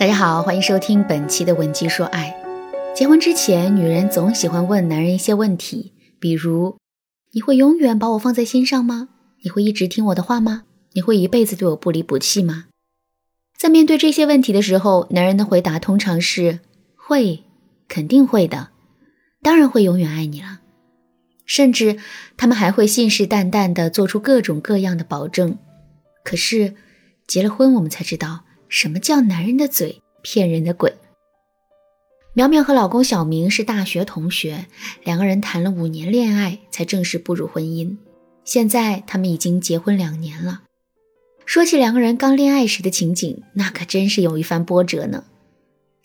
大家好，欢迎收听本期的《文姬说爱》。结婚之前，女人总喜欢问男人一些问题，比如：你会永远把我放在心上吗？你会一直听我的话吗？你会一辈子对我不离不弃吗？在面对这些问题的时候，男人的回答通常是：会，肯定会的，当然会永远爱你了。甚至他们还会信誓旦旦地做出各种各样的保证。可是结了婚，我们才知道。什么叫男人的嘴骗人的鬼？苗苗和老公小明是大学同学，两个人谈了五年恋爱才正式步入婚姻。现在他们已经结婚两年了。说起两个人刚恋爱时的情景，那可真是有一番波折呢。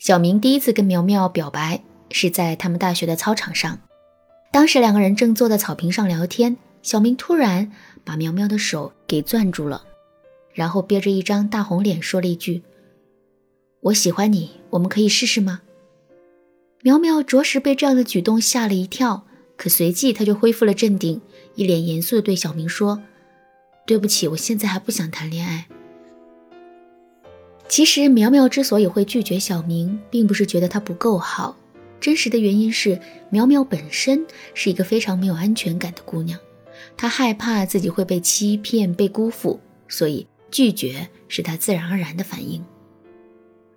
小明第一次跟苗苗表白是在他们大学的操场上，当时两个人正坐在草坪上聊天，小明突然把苗苗的手给攥住了。然后憋着一张大红脸说了一句：“我喜欢你，我们可以试试吗？”苗苗着实被这样的举动吓了一跳，可随即他就恢复了镇定，一脸严肃地对小明说：“对不起，我现在还不想谈恋爱。”其实苗苗之所以会拒绝小明，并不是觉得他不够好，真实的原因是苗苗本身是一个非常没有安全感的姑娘，她害怕自己会被欺骗、被辜负，所以。拒绝是他自然而然的反应。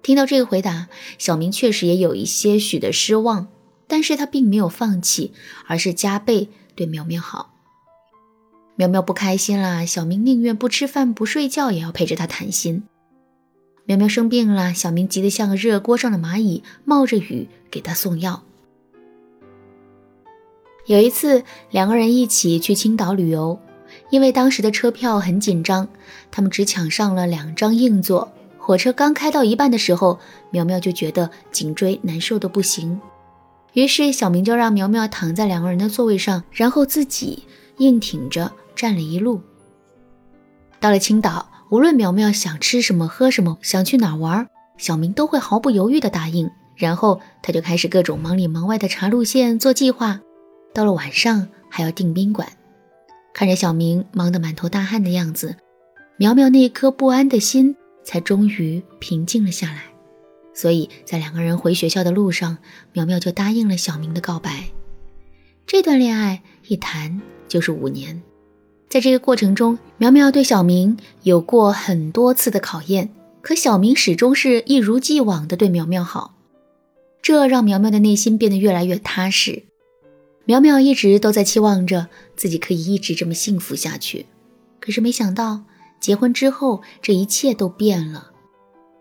听到这个回答，小明确实也有一些许的失望，但是他并没有放弃，而是加倍对苗苗好。苗苗不开心了，小明宁愿不吃饭不睡觉也要陪着他谈心。苗苗生病了，小明急得像个热锅上的蚂蚁，冒着雨给他送药。有一次，两个人一起去青岛旅游。因为当时的车票很紧张，他们只抢上了两张硬座。火车刚开到一半的时候，苗苗就觉得颈椎难受的不行，于是小明就让苗苗躺在两个人的座位上，然后自己硬挺着站了一路。到了青岛，无论苗苗想吃什么、喝什么、想去哪玩，小明都会毫不犹豫地答应。然后他就开始各种忙里忙外的查路线、做计划。到了晚上，还要订宾馆。看着小明忙得满头大汗的样子，苗苗那颗不安的心才终于平静了下来。所以在两个人回学校的路上，苗苗就答应了小明的告白。这段恋爱一谈就是五年，在这个过程中，苗苗对小明有过很多次的考验，可小明始终是一如既往的对苗苗好，这让苗苗的内心变得越来越踏实。苗苗一直都在期望着自己可以一直这么幸福下去，可是没想到结婚之后这一切都变了。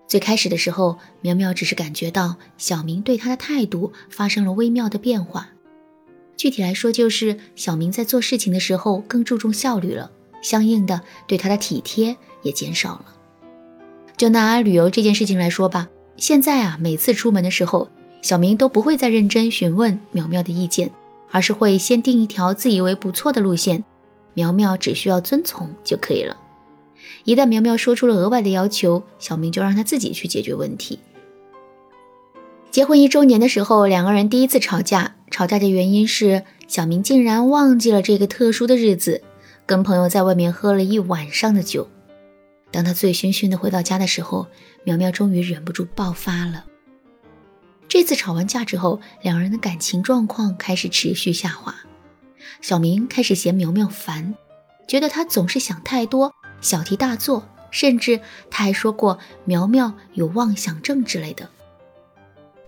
最开始的时候，苗苗只是感觉到小明对她的态度发生了微妙的变化。具体来说，就是小明在做事情的时候更注重效率了，相应的对她的体贴也减少了。就拿旅游这件事情来说吧，现在啊，每次出门的时候，小明都不会再认真询问苗苗的意见。而是会先定一条自以为不错的路线，苗苗只需要遵从就可以了。一旦苗苗说出了额外的要求，小明就让他自己去解决问题。结婚一周年的时候，两个人第一次吵架，吵架的原因是小明竟然忘记了这个特殊的日子，跟朋友在外面喝了一晚上的酒。当他醉醺醺的回到家的时候，苗苗终于忍不住爆发了。这次吵完架之后，两人的感情状况开始持续下滑。小明开始嫌苗苗烦，觉得她总是想太多，小题大做，甚至他还说过苗苗有妄想症之类的。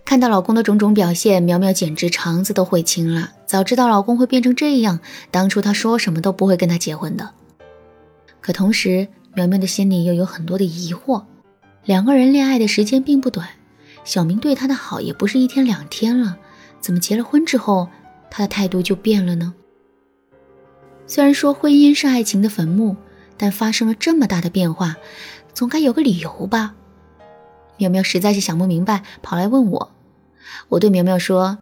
看到老公的种种表现，苗苗简直肠子都悔青了。早知道老公会变成这样，当初她说什么都不会跟他结婚的。可同时，苗苗的心里又有很多的疑惑。两个人恋爱的时间并不短。小明对她的好也不是一天两天了，怎么结了婚之后，他的态度就变了呢？虽然说婚姻是爱情的坟墓，但发生了这么大的变化，总该有个理由吧？苗苗实在是想不明白，跑来问我。我对苗苗说：“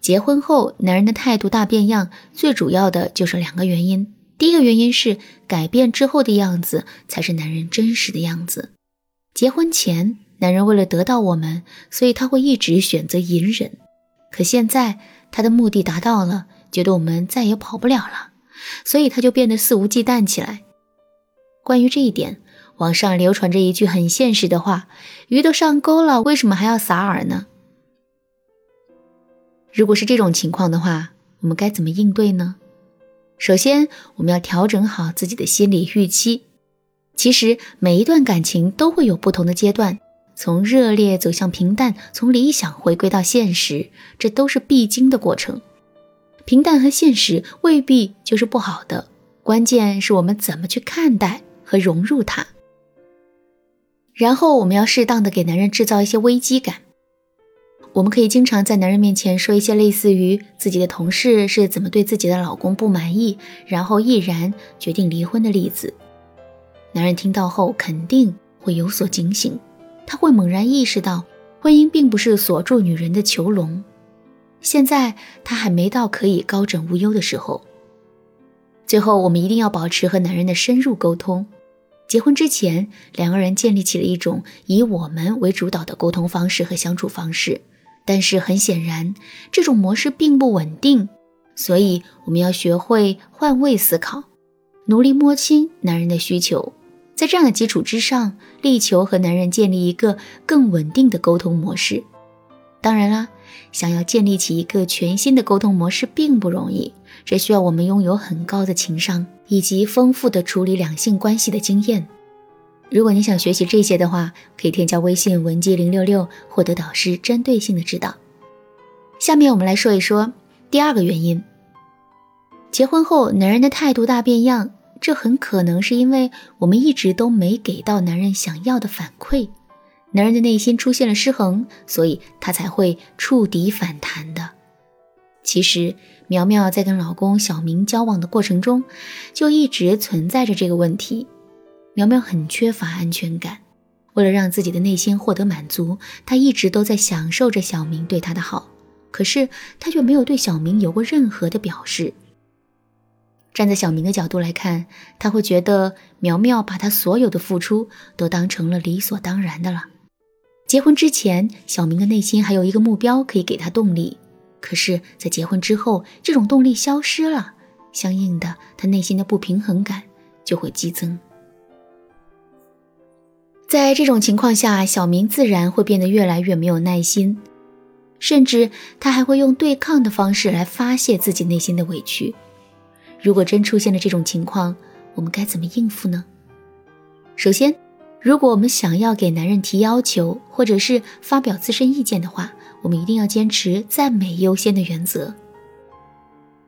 结婚后男人的态度大变样，最主要的就是两个原因。第一个原因是改变之后的样子才是男人真实的样子，结婚前。”男人为了得到我们，所以他会一直选择隐忍。可现在他的目的达到了，觉得我们再也跑不了了，所以他就变得肆无忌惮起来。关于这一点，网上流传着一句很现实的话：“鱼都上钩了，为什么还要撒饵呢？”如果是这种情况的话，我们该怎么应对呢？首先，我们要调整好自己的心理预期。其实，每一段感情都会有不同的阶段，从热烈走向平淡，从理想回归到现实，这都是必经的过程。平淡和现实未必就是不好的，关键是我们怎么去看待和融入它。然后我们要适当的给男人制造一些危机感。我们可以经常在男人面前说一些类似于自己的同事是怎么对自己的老公不满意，然后毅然决定离婚的例子。男人听到后肯定会有所警醒，他会猛然意识到婚姻并不是锁住女人的囚笼。现在他还没到可以高枕无忧的时候。最后，我们一定要保持和男人的深入沟通。结婚之前，两个人建立起了一种以我们为主导的沟通方式和相处方式，但是很显然，这种模式并不稳定，所以我们要学会换位思考，努力摸清男人的需求，在这样的基础之上，力求和男人建立一个更稳定的沟通模式。当然啦，想要建立起一个全新的沟通模式并不容易，这需要我们拥有很高的情商。以及丰富的处理两性关系的经验。如果你想学习这些的话，可以添加微信文姬零六六，获得导师针对性的指导。下面我们来说一说第二个原因：结婚后男人的态度大变样，这很可能是因为我们一直都没给到男人想要的反馈，男人的内心出现了失衡，所以他才会触底反弹的。其实。苗苗在跟老公小明交往的过程中，就一直存在着这个问题。苗苗很缺乏安全感，为了让自己的内心获得满足，她一直都在享受着小明对她的好，可是她却没有对小明有过任何的表示。站在小明的角度来看，他会觉得苗苗把他所有的付出都当成了理所当然的了。结婚之前，小明的内心还有一个目标可以给他动力。可是，在结婚之后，这种动力消失了，相应的，他内心的不平衡感就会激增。在这种情况下，小明自然会变得越来越没有耐心，甚至他还会用对抗的方式来发泄自己内心的委屈。如果真出现了这种情况，我们该怎么应付呢？首先，如果我们想要给男人提要求，或者是发表自身意见的话，我们一定要坚持赞美优先的原则。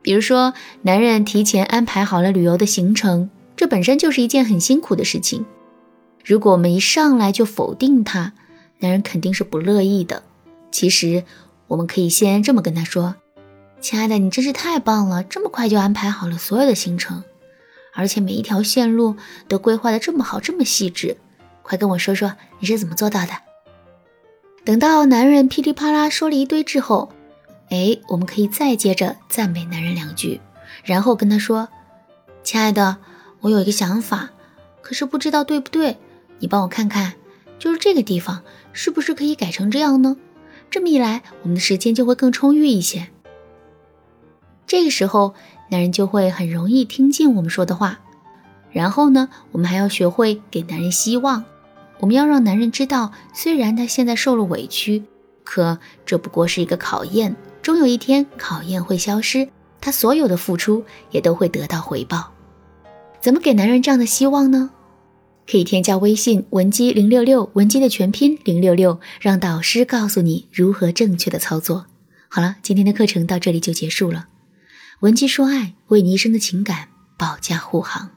比如说，男人提前安排好了旅游的行程，这本身就是一件很辛苦的事情。如果我们一上来就否定他，男人肯定是不乐意的。其实，我们可以先这么跟他说：“亲爱的，你真是太棒了，这么快就安排好了所有的行程，而且每一条线路都规划的这么好，这么细致。快跟我说说你是怎么做到的。”等到男人噼里啪啦说了一堆之后，哎，我们可以再接着赞美男人两句，然后跟他说：“亲爱的，我有一个想法，可是不知道对不对，你帮我看看，就是这个地方是不是可以改成这样呢？这么一来，我们的时间就会更充裕一些。”这个时候，男人就会很容易听进我们说的话。然后呢，我们还要学会给男人希望。我们要让男人知道，虽然他现在受了委屈，可这不过是一个考验，终有一天考验会消失，他所有的付出也都会得到回报。怎么给男人这样的希望呢？可以添加微信文姬零六六，文姬的全拼零六六，让导师告诉你如何正确的操作。好了，今天的课程到这里就结束了。文姬说爱，为你一生的情感保驾护航。